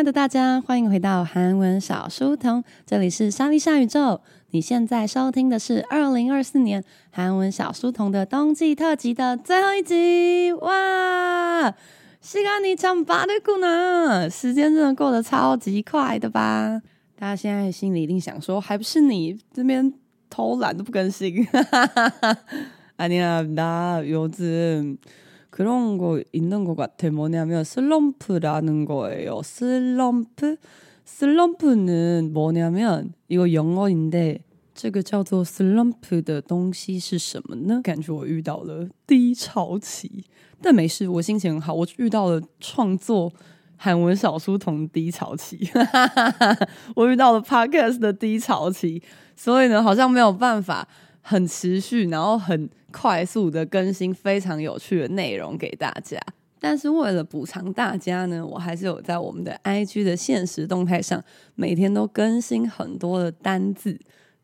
亲爱的大家，欢迎回到韩文小书童，这里是莎莉莎宇宙。你现在收听的是二零二四年韩文小书童的冬季特辑的最后一集。哇，시간이참빠르구나，时间真的过得超级快的吧？大家现在心里一定想说，还不是你这边偷懒都不更新？아니야나요즘 그런거있는것같아뭐냐면슬럼프라는거예요슬럼프슬럼프는뭐냐면이거영어인데这个叫做 slump 的东西是什么呢？感觉我遇到了低潮期，但没事，我心情很好。我遇到了创作韩文小书童低潮期，我遇到了 podcast 的低潮期，所以呢，好像没有办法很持续，然后很。 快速的更新非常有趣的内容给大家，但是为了补偿大家呢，我还是有在我们的 IG 的限时动态上每天都更新很多的单字，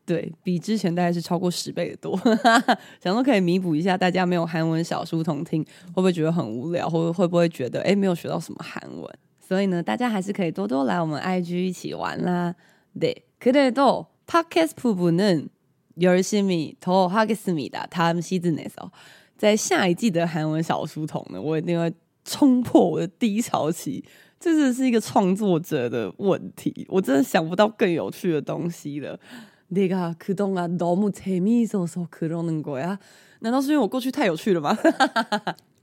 对，比之前大概是超过十倍的多，想说可以弥补一下大家没有韩文小书童听，会不会觉得很无聊，或会不会觉得诶没有学到什么韩文？所以呢，大家还是可以多多来我们 IG 一起玩啦。对，그래도 Podcast 부분은 열심히더하겠습니다 다음 시즌에서在下一季的韩文小书童呢，我一定会冲破我的低潮期。这是是一个创作者的问题，我真的想不到更有趣的东西了。내가그동안너무재미있어서그러는거야？难道是因为我过去太有趣了吗？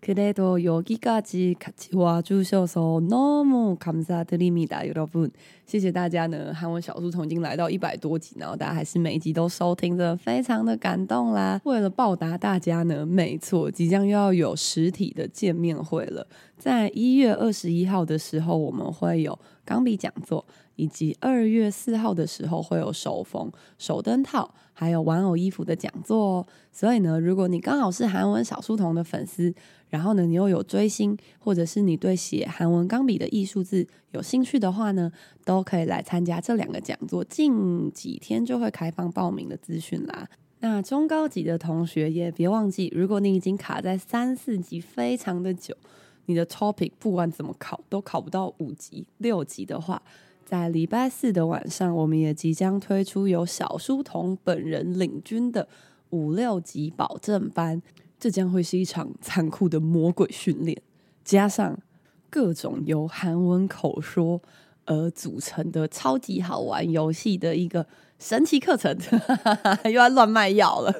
그래도여기까지같이와주셔서너무감사드립니다，여러분。 谢谢大家呢，韩文小书童已经来到一百多集，然后大家还是每一集都收听着，非常的感动啦。为了报答大家呢，没错，即将又要有实体的见面会了。在一月二十一号的时候，我们会有钢笔讲座，以及二月四号的时候会有手缝手灯套，还有玩偶衣服的讲座哦。所以呢，如果你刚好是韩文小书童的粉丝，然后呢，你又有追星，或者是你对写韩文钢笔的艺术字有兴趣的话呢，都可以来参加这两个讲座。近几天就会开放报名的资讯啦。那中高级的同学也别忘记，如果你已经卡在三四级非常的久，你的 topic 不管怎么考都考不到五级六级的话，在礼拜四的晚上，我们也即将推出由小书童本人领军的五六级保证班。这将会是一场残酷的魔鬼训练，加上各种由韩文口说而组成的超级好玩游戏的一个神奇课程，又要乱卖药了。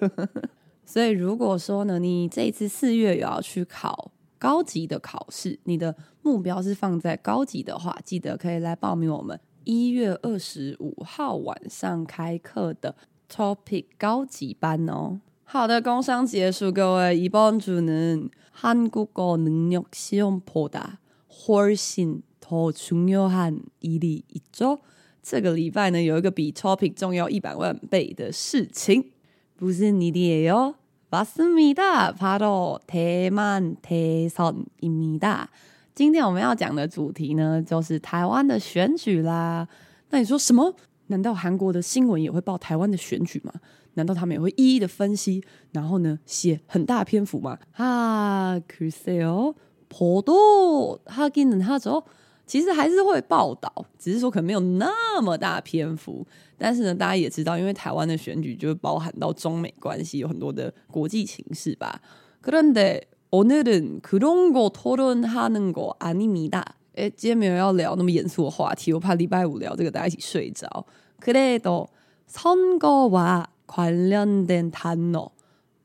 所以，如果说呢，你这一次四月有要去考高级的考试，你的目标是放在高级的话，记得可以来报名我们一月二十五号晚上开课的 Topic 高级班哦。好的，工商结束，各位。이번주는한국어능력시험보다 훨씬더중요한일이있죠。这个礼拜呢，有一个比 topic 重要一百万倍的事情，不是你的哟。맞습니다 바로대만대선입니다。今天我们要讲的主题呢，就是台湾的选举啦。那你说什么？难道韩国的新闻也会报台湾的选举吗？难道他们也会一一的分析，然后呢，写很大篇幅吗？啊，글쎄요 보도하기는하죠。其实还是会报道，只是说可能没有那么大篇幅。但是呢，大家也知道，因为台湾的选举就会包含到中美关系，有很多的国际情势吧。그런데오늘은그런거토론하는거아닙니다。诶，今天没有要聊那么严肃的话题，我怕礼拜五聊这个大家一起睡着。그래도선거와 관련된 단어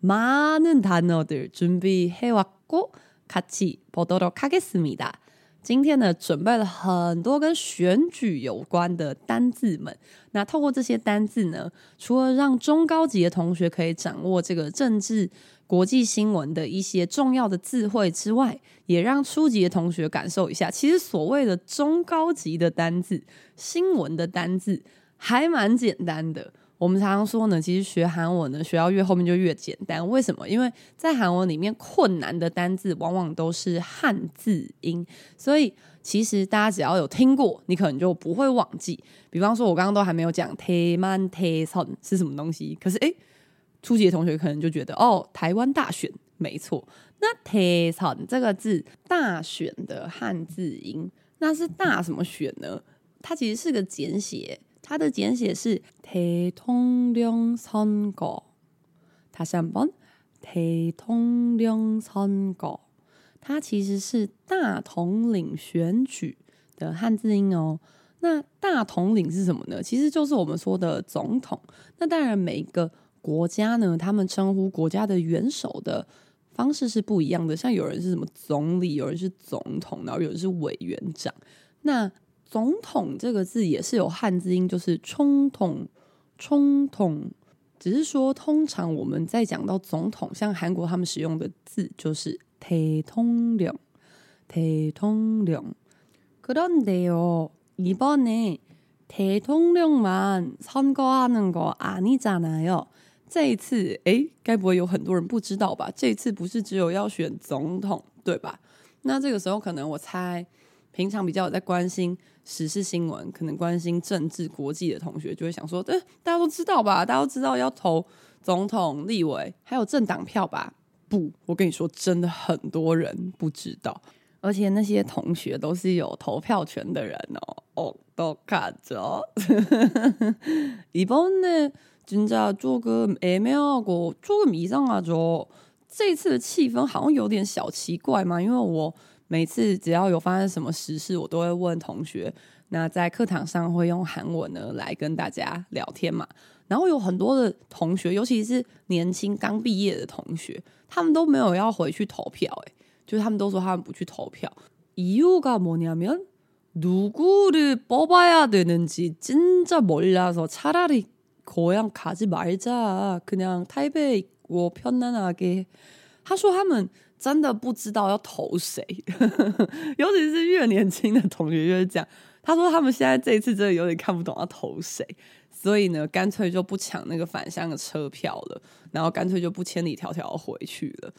많은 단어들准备해왔고 같이보도록하겠습니다。今天呢，准备了很多跟选举有关的单字们。那透过这些单字呢，除了让中高级的同学可以掌握这个政治国际新闻的一些重要的字汇之外，也让初级的同学感受一下，其实所谓的中高级的单字、新闻的单字还蛮简单的。 我们常常说呢，其实学韩文呢，学到越后面就越简单。为什么？因为在韩文里面，困难的单字往往都是汉字音，所以其实大家只要有听过，你可能就不会忘记。比方说，我刚刚都还没有讲 t a i w Teton 是什么东西，可是诶初级的同学可能就觉得哦，台湾大选没错。那 t a i s o n 这个字，大选的汉字音，那是大什么选呢？它其实是个简写，它的简写是대통령선거。它是한번 대통령선거。它其实是大统领选举的汉字音哦。那大统领是什么呢？其实就是我们说的总统。那当然，每个国家呢，他们称呼国家的元首的方式是不一样的。像有人是什么总理，有人是总统，然后有人是委员长。那 总统这个字也是有汉字音，就是총통，총통。只是说，通常我们在讲到总统，像韩国他们使用的字就是대통령，대통령。그런데요。이번에대통령만선거하는거아니잖아요。这一次，哎，该不会有很多人不知道吧？这一次不是只有要选总统，对吧？那这个时候，可能我猜， 平常比较有在关心时事新闻，可能关心政治、国际的同学，就会想说，哎，大家都知道吧？大家都知道要投总统、立委，还有政党票吧？不，我跟你说，真的很多人不知道。而且那些同学都是有投票权的人哦，哦，都看着。이번에진짜조금애매하고조금이상하죠。这次的气氛好像有点小奇怪嘛，因为我 每次只要有发生什么时事，我都会问同学。那在课堂上会用韩文呢来跟大家聊天嘛。然后有很多的同学，尤其是年轻刚毕业的同学，他们都没有要回去投票，诶。就是他们都说他们不去投票，이유가뭐냐면누구를뽑아야되는지진짜몰라서차라리고향가지말자그냥타이베이있고편안하게他说他们 真的不知道要投谁，尤其是越年轻的同学越是这样。他说他们现在这一次真的有点看不懂要投谁，所以呢，干脆就不抢那个返乡的车票了，然后干脆就不千里迢迢回去了。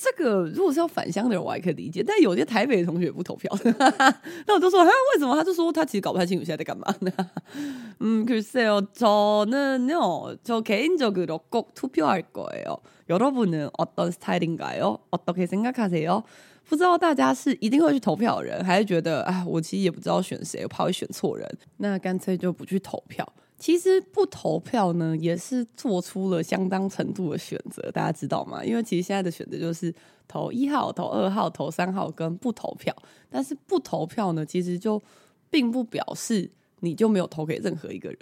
这个如果是要返乡的人，我还可以理解。但有些台北的同学也不投票，那我就说，啊，为什么？他就说他其实搞不太清楚现在在干嘛呢？嗯，글쎄요저는요저개인적으로꼭투표할거예요여러분은어떤스타일인가요어떻게생각하세요不知道大家是一定会去投票的人，还是觉得啊，我其实也不知道选谁，我怕会选错人，那干脆就不去投票。 其实不投票呢，也是做出了相当程度的选择，大家知道吗？因为其实现在的选择就是投一号、投二号、投三号跟不投票。但是不投票呢，其实就并不表示你就没有投给任何一个人，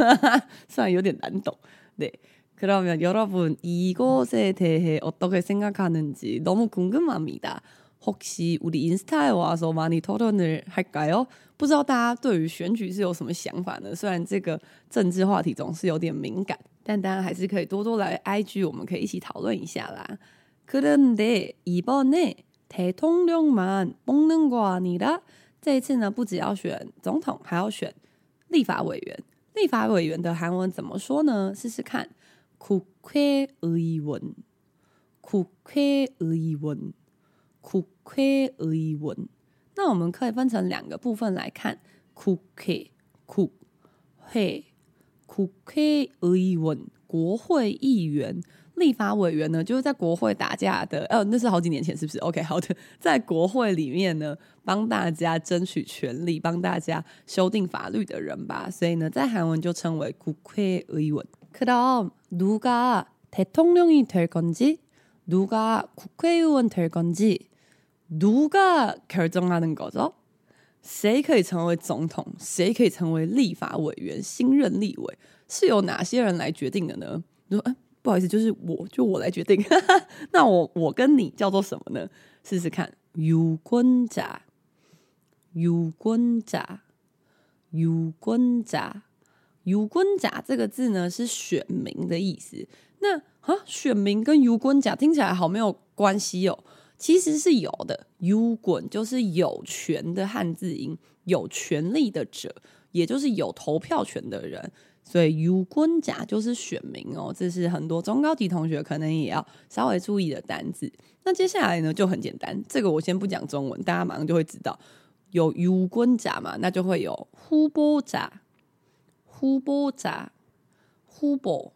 虽然有点难懂。对，그러면여러분이것에대해어떻게생각하는지너무궁금합니다 혹시우리인스타에와서많이토론을할까요不知道大家对于选举是有什么想法呢？虽然这个政治话题总是有点敏感，但大家还是可以多多来 IG，我们可以一起讨论一下啦。그런데이번에대통령만뽑는거아니라这一次呢，不只要选总统，还要选立法委员。立法委员的韩文怎么说呢？试试看，국회의원，국회의원。 국회의원，那我们可以分成两个部分来看。국회 국회 국회 의원，国会议员、立法委员呢，就是在国会打架的。哦，那是好几年前，是不是？OK，好的，在国会里面呢，帮大家争取权利，帮大家修订法律的人吧。所以呢，在韩文就称为국회의원。그럼누가대통령이될건지누가국회의원될건지 누가결정하는거죠？谁可以成为总统？谁可以成为立法委员？新任立委是由哪些人来决定的呢？你说，哎，不好意思，就是我就我来决定。那我我跟你叫做什么呢？试试看，유권자유권자유권자유권자这个字呢是选民的意思。那啊，选民跟유권자听起来好没有关系哦。 其实是有的，U 滚就是有权的汉字音，有权利的者，也就是有投票权的人，所以 U 滚甲就是选民哦，这是很多中高级同学可能也要稍微注意的单字。那接下来呢，就很简单，这个我先不讲中文，大家马上就会知道有 U 滚甲嘛，那就会有呼波甲、呼波甲、呼波、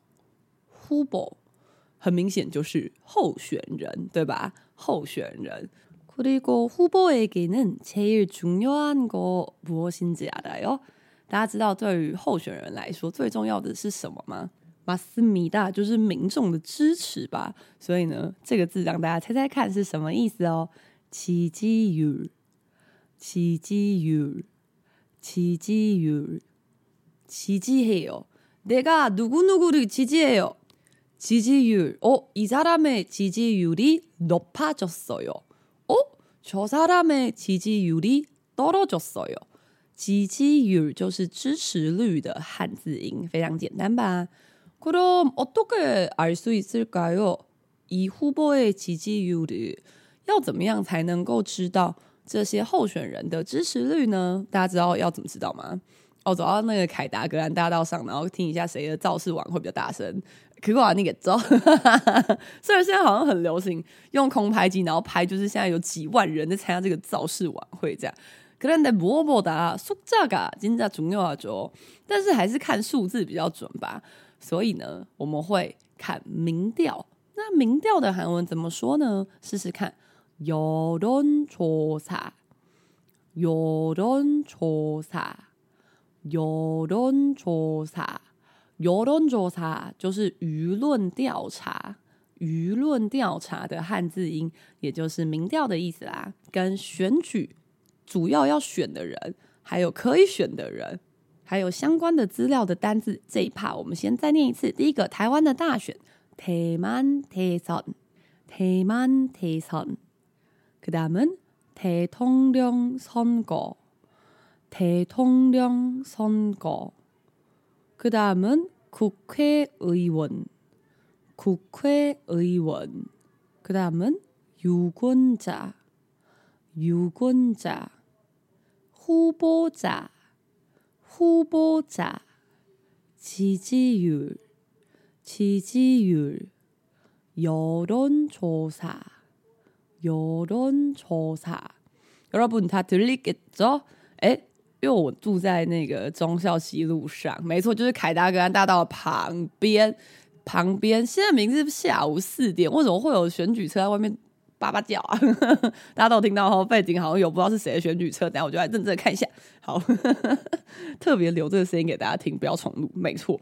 呼波。很明显就是候选人，对吧？候选人， 그리고 후보에게는 제일 중요한 거 무엇인지 알아요?大家知道对于候选人来说最重要的是什么吗？맞습니다，就是民众的支持吧。所以呢，这个字让大家猜猜看是什么意思哦。지지율지지율지지율지지해요내가누구누구를지지해요 지지율어이사람의지지율이높아졌어요어저사람의지지율이떨어졌어요 지지율就是支持率的汉字音，非常简单吧？그럼어떻게알수있을까요이후보의지지율을要怎么样才能够知道这些候选人的支持率呢？大家知道要怎么知道吗？哦，走到那个凯达格兰大道上，然后听一下谁的造势晚会比较大声。 可我你给走，虽然现在好像很流行用空拍机，然后拍就是现在有几万人在参加这个造势晚会这样。可能在默默的数字啊，真的重要着，但是还是看数字比较准吧。所以呢，我们会看民调。那民调的韩文怎么说呢？试试看，여론조사，여론조사，여론조사， 여론조사就是舆论调查，舆论调查的汉字音，也就是民调的意思啦，跟选举。主要要选的人，还有可以选的人，还有相关的资料的单字，这一趴我们先再念一次。第一个，台湾的大选，대만대선，대만대선。그다음은대통령선거，대통령선거。 그 다음은 국회의원，국회의원。그 다음은 유권자，유권자。 후보자, 후보자, 지지율, 지지율, 여론조사, 여론조사. 여러분 다 들리겠죠? 因为我住在那个忠孝西路上，没错，就是凯达格兰大道旁边。旁边现在明明是下午四点，为什么会有选举车在外面？叭叭叫啊！大家都有听到，背景好像有不知道是谁的选举车，等下我就来认真看一下。好，特别留这个声音给大家听，不要重录。没错，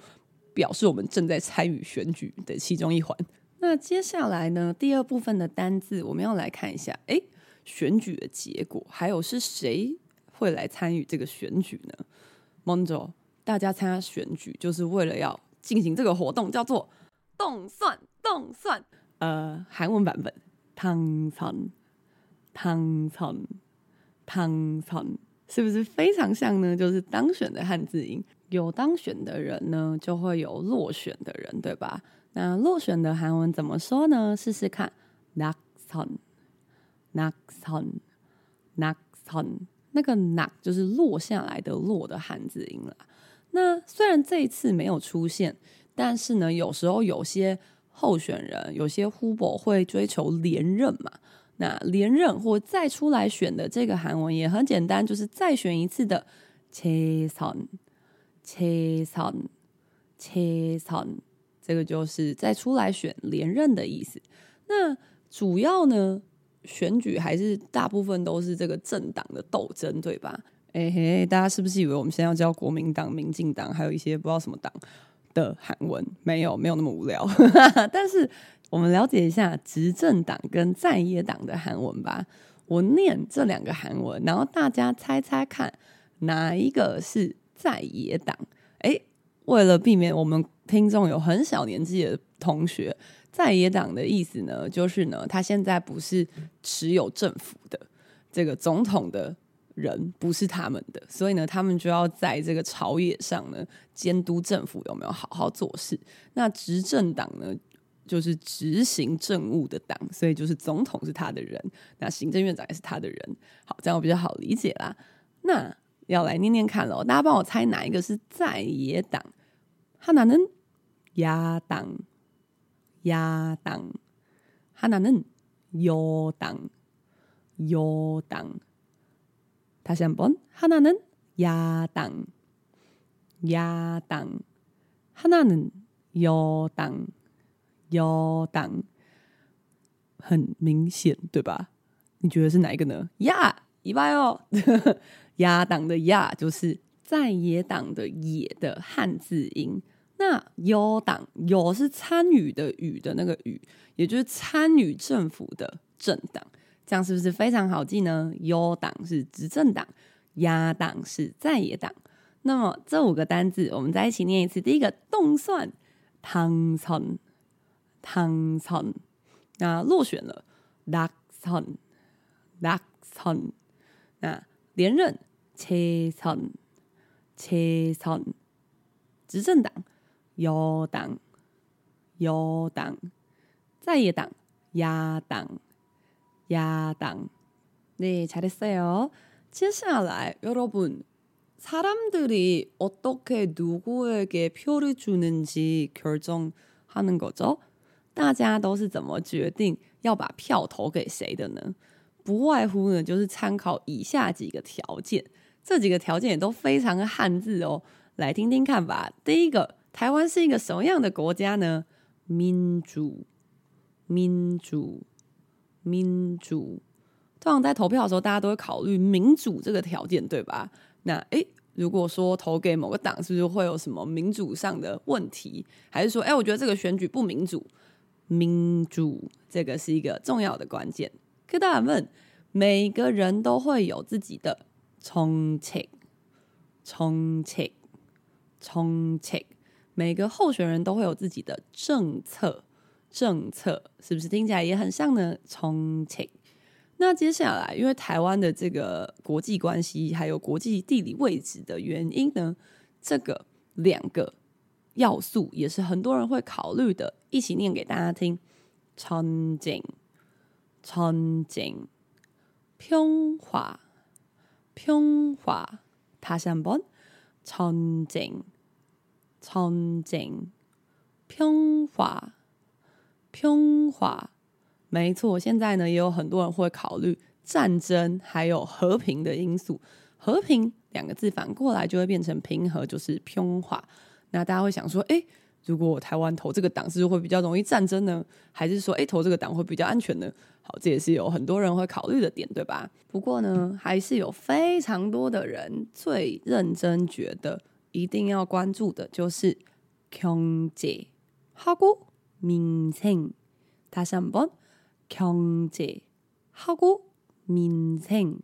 表示我们正在参与选举的其中一环。那接下来呢，第二部分的单字，我们要来看一下，哎，选举的结果，还有是谁会来参与这个选举呢？먼저，大家参加选举就是为了要进行这个活动，叫做动算，动算。呃，韩文版本。당선，당선，당선，是不是非常像呢？就是当选的汉字音，有当选的人呢，就会有落选的人，对吧？那落选的韩文怎么说呢？试试看，낙 선， 낙 선， 낙 선， 那个낙就是落下来的落的汉字音了。那虽然这一次没有出现，但是呢，有时候有些。候选人有些후보会追求连任嘛？那连任或再出来选的这个韩文也很简单，就是再选一次的재선，재선，재선，这个就是再出来选连任的意思。那主要呢， 选举还是大部分都是这个政党的斗争，对吧？哎嘿，大家是不是以为我们现在要教国民党、民进党，还有一些不知道什么党？的韩文没有没有那么无聊，但是我们了解一下执政党跟在野党的韩文吧。我念这两个韩文，然后大家猜猜看哪一个是在野党？诶，为了避免我们听众有很小年纪的同学，在野党的意思呢，就是呢，他现在不是持有政府的这个总统的。人不是他们的，所以呢，他们就要在这个朝野上呢监督政府有没有好好做事。那执政党呢，就是执行政务的党，所以就是总统是他的人，那行政院长也是他的人。好，这样我比较好理解啦。那要来念念看喽，大家帮我猜哪一个是在野党？ 하나는야당야당하나는여당여당 다시 한번 하나는 야당, 야당. 하나는 여당, 여당. 很明显，对吧？ 你觉得是哪一个呢？呀，一拜哦，亚党的亚就是 在野党的野的汉字音。那有党有是参与的与的那个与，也就是参与政府的政党，这样是不是非常好记呢？有党是执政党，亚党是在野党。那么这五个单字，我们再一起念一次。第一个冻蒜，당선，당선。那落选了，낙선，낙선。那连任，최 선， 최 선。 执政党。有党，有党，在野党，亚党，亚党。네잘했어요接下来，여러분사람들이어떻게누구에게표를주는지결정하는거죠大家都是怎么决定要把票投给谁的呢？不外乎呢，就是参考以下几个条件。 这几个条件也都非常的汉字哦，来听听看吧。第一个。台湾是一个什么样的国家呢？民主，民主，民主。通常在投票的时候，大家都会考虑民主这个条件，对吧？那诶，如果说投给某个党，是不是会有什么民主上的问题？还是说，诶，我觉得这个选举不民主？民主这个是一个重要的关键。可大家问，每个人都会有自己的重庆，重庆，重庆，每个候选人都会有自己的政策，政策是不是听起来也很像呢？重庆。那接下来，因为台湾的这个国际关系还有国际地理位置的原因呢，这个两个要素也是很多人会考虑的。一起念给大家听：重庆，重庆，平华。평 화， 다시한 번， 천징。重庆，평화， 평화，没错。现在呢，也有很多人会考虑战争还有和平的因素。和平两个字反过来就会变成平和，就是평화。那大家会想说，诶， 如果台湾投这个党，是不是会比较容易战争呢？还是说，诶，投这个党会比较安全呢？好，这也是有很多人会考虑的点，对吧？不过呢，还是有非常多的人最认真觉得。一定要关注的就是경제하고민생。다시한 번， 경제하고민 생。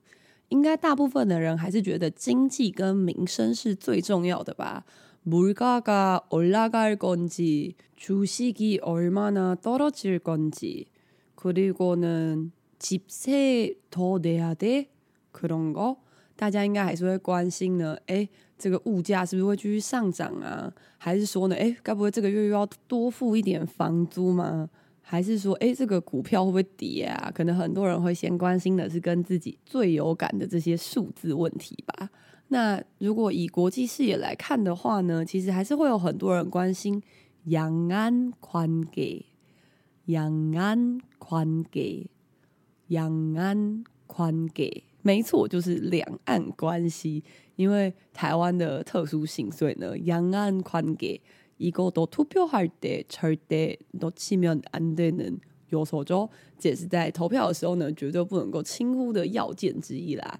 应该大部分的人还是觉得经济跟民生是最重要的吧？ 물가가올라갈건지주식이얼마나떨어질건지그리고는집세더내야돼그런 거。 大家应该还是会关心呢。诶。这个物价是不是会继续上涨啊？还是说呢？诶，该不会这个月又要多付一点房租吗？还是说，诶，这个股票会不会跌啊？可能很多人会先关心的是跟自己最有感的这些数字问题吧。 那如果以国际视野来看的话呢，其实还是会有很多人关心两岸关系，两岸关系，两岸关系。没错，就是两岸关系。因为台湾的特殊性，所以呢，两岸关系一个都투표할때절대놓치면안되는요소죠。这也是在投票的时候呢，绝对不能够轻忽的要件之一啦。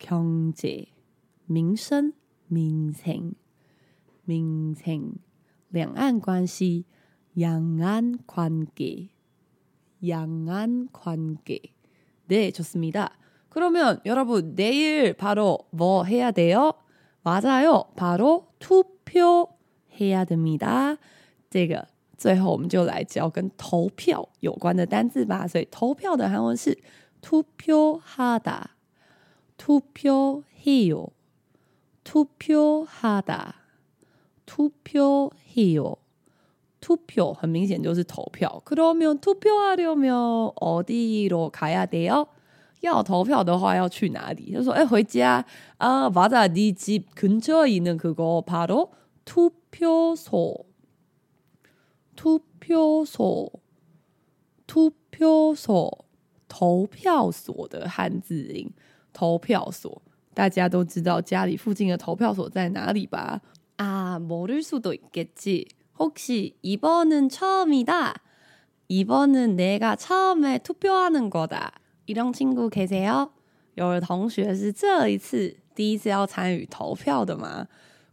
경제， 民生，민생， 민생，两岸关系，两岸关系，两岸关系，对，좋습니다。 그러면 여러분 내일 바로 뭐 해야 돼요? 맞아요. 바로 투표해야 됩니다. 这个最后我们就来教跟投票有关的单字吧。所以投票的韩文是 투표하다, 투표해요, 투표하다, 투표해요, 투표很明显就是投票。그러면투표하려면어디로가야돼요？要投票的话要去哪里？就说哎，回家啊，맞아네집근처에있는그거바로투표소 투표소 투표소投票所的汉字音， 投票所，大家都知道家里附近的投票所在哪里吧？啊，모를수도있겠지혹시이번은처음이다이번은내가처음에투표하는거다 이런친구계세요？有的同学是这一次第一次要参与投票的吗？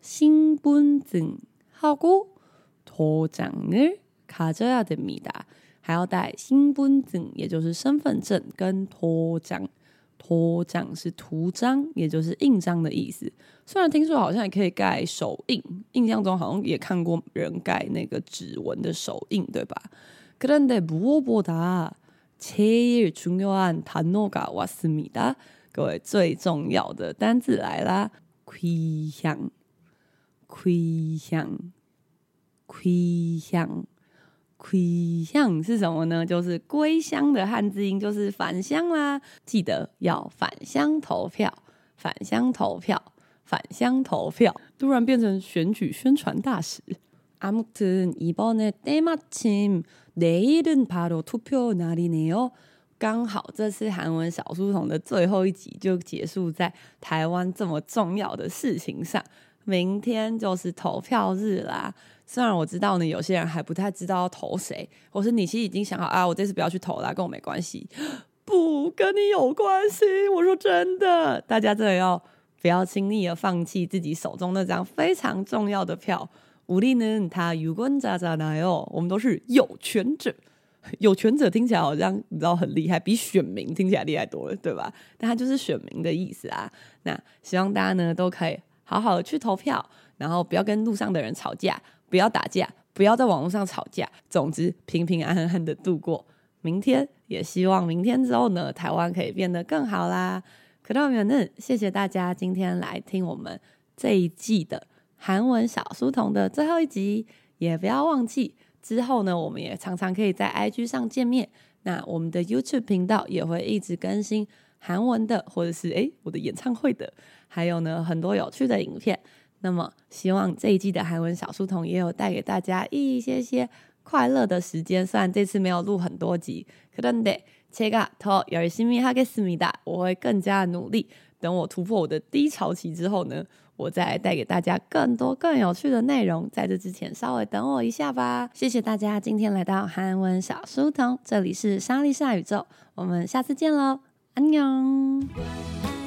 신분증하고 도장을 가져야 됩니다. 还要带 신분증，也就是身份证跟 도장。 도장是图章，也就是印章的意思。虽然听说好像也可以盖手印，印象中好像也看过人盖那个指纹的手印，对吧？그런데무엇보다제일중요한단어가왔습니다。 各位，最重要的单字来啦，归乡。 归乡，归乡，归乡是什么呢？就是归乡的汉字音，就是返乡啦。记得要返乡投票，返乡投票，返乡投票。突然变成选举宣传大使。아무튼이번에때마침내일은바로투표날이네요。刚好这次韩文小书童的最后一集就结束在台湾这么重要的事情上。 明天就是投票日啦。虽然我知道呢，有些人还不太知道要投谁，或是你其实已经想好啊，我这次不要去投啦，跟我没关系。不跟你有关系，我说真的，大家真的要不要轻易的放弃自己手中那张非常重要的票。武力呢，他有关咋咋来哦，我们都是有权者。有权者听起来好像你知道很厉害，比选民听起来厉害多了，对吧？但他就是选民的意思啊。那希望大家呢都可以好好的去投票，然后不要跟路上的人吵架，不要打架，不要在网络上吵架。总之，平平安安的度过明天。也希望明天之后呢，台湾可以变得更好啦。可到没有呢？谢谢大家今天来听我们这一季的韩文小书童的最后一集。也不要忘记之后呢，我们也常常可以在 IG 上见面。那我们的 YouTube 频道也会一直更新韩文的，或者是诶我的演唱会的。还有呢，很多有趣的影片。那么，希望这一季的韩文小书童也有带给大家一些些快乐的时间。虽然这次没有录很多集，可能得切个头，有心咪哈给思密达，我会更加努力。等我突破我的低潮期之后呢，我再带给大家更多更有趣的内容。在这之前，稍微等我一下吧。谢谢大家今天来到韩文小书童，这里是莎莉莎宇宙，我们下次见喽，安妞。